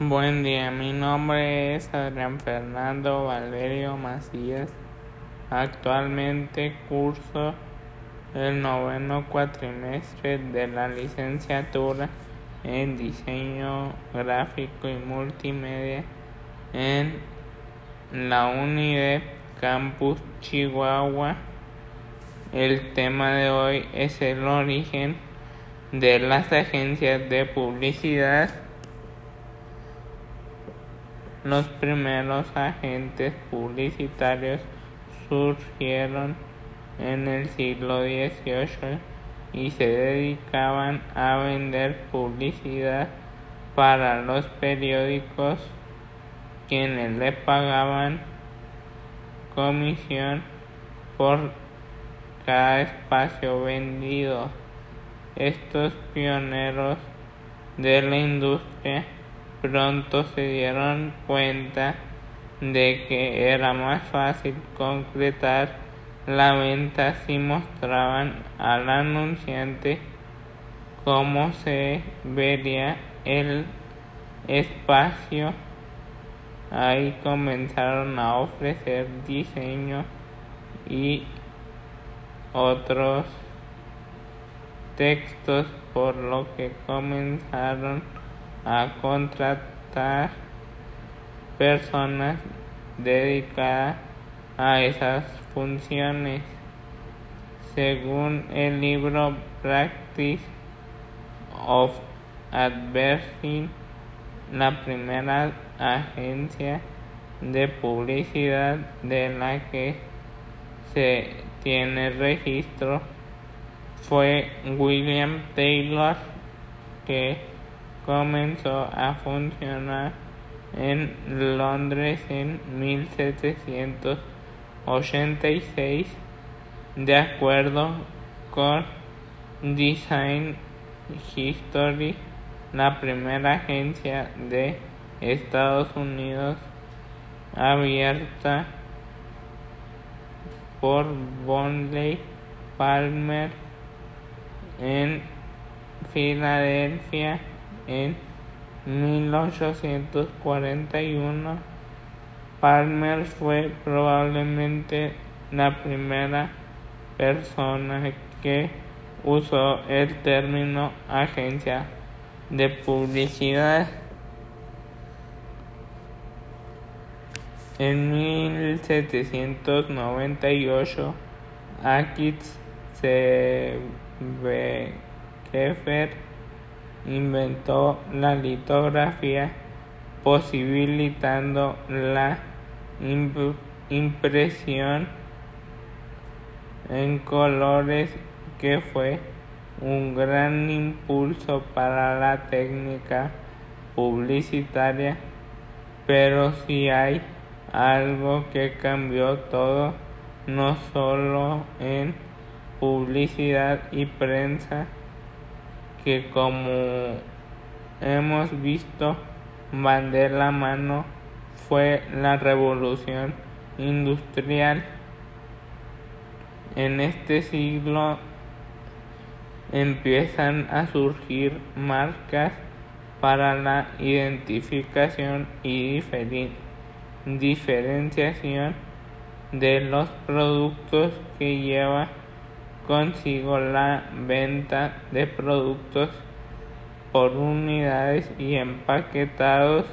Buen día, mi nombre es Adrián Fernando Valerio Macías. Actualmente curso el noveno cuatrimestre de la licenciatura en diseño gráfico y multimedia en la UNIDEP Campus Chihuahua. El tema de hoy es el origen de las agencias de publicidad. Los primeros agentes publicitarios surgieron en el siglo XVIII y se dedicaban a vender publicidad para los periódicos quienes le pagaban comisión por cada espacio vendido. Estos pioneros de la industria pronto se dieron cuenta de que era más fácil concretar la venta si mostraban al anunciante cómo se vería el espacio. Ahí comenzaron a ofrecer diseño y otros textos por lo que comenzaron a contratar personas dedicadas a esas funciones. Según el libro Practice of Advertising, la primera agencia de publicidad de la que se tiene registro fue William Taylor, que comenzó a funcionar en Londres en 1786 de acuerdo con Design History, la primera agencia de Estados Unidos abierta por Bonley Palmer en Filadelfia en 1841. Palmer fue probablemente la primera persona que usó el término agencia de publicidad. En 1798, Akitz Seebecker inventó la litografía, posibilitando la impresión en colores que fue un gran impulso para la técnica publicitaria, pero si hay algo que cambió todo, no solo en publicidad y prensa, que como hemos visto van de la mano, fue la revolución industrial. En este siglo empiezan a surgir marcas para la identificación y diferenciación de los productos que lleva consigo la venta de productos por unidades y empaquetados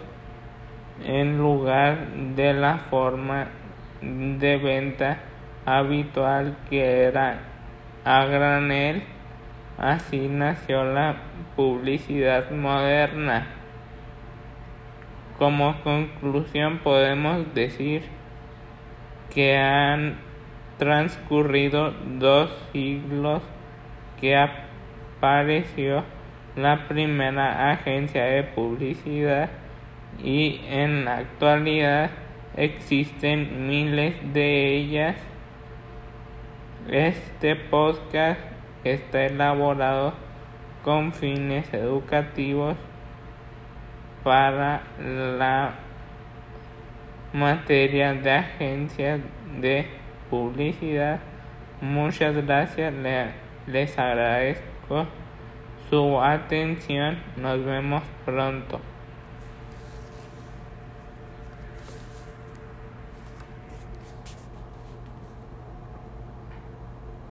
en lugar de la forma de venta habitual que era a granel. Así nació la publicidad moderna. Como conclusión podemos decir que han transcurrido dos siglos que apareció la primera agencia de publicidad y en la actualidad existen miles de ellas. Este podcast está elaborado con fines educativos para la materia de agencias de publicidad. Muchas gracias, les agradezco su atención. Nos vemos pronto.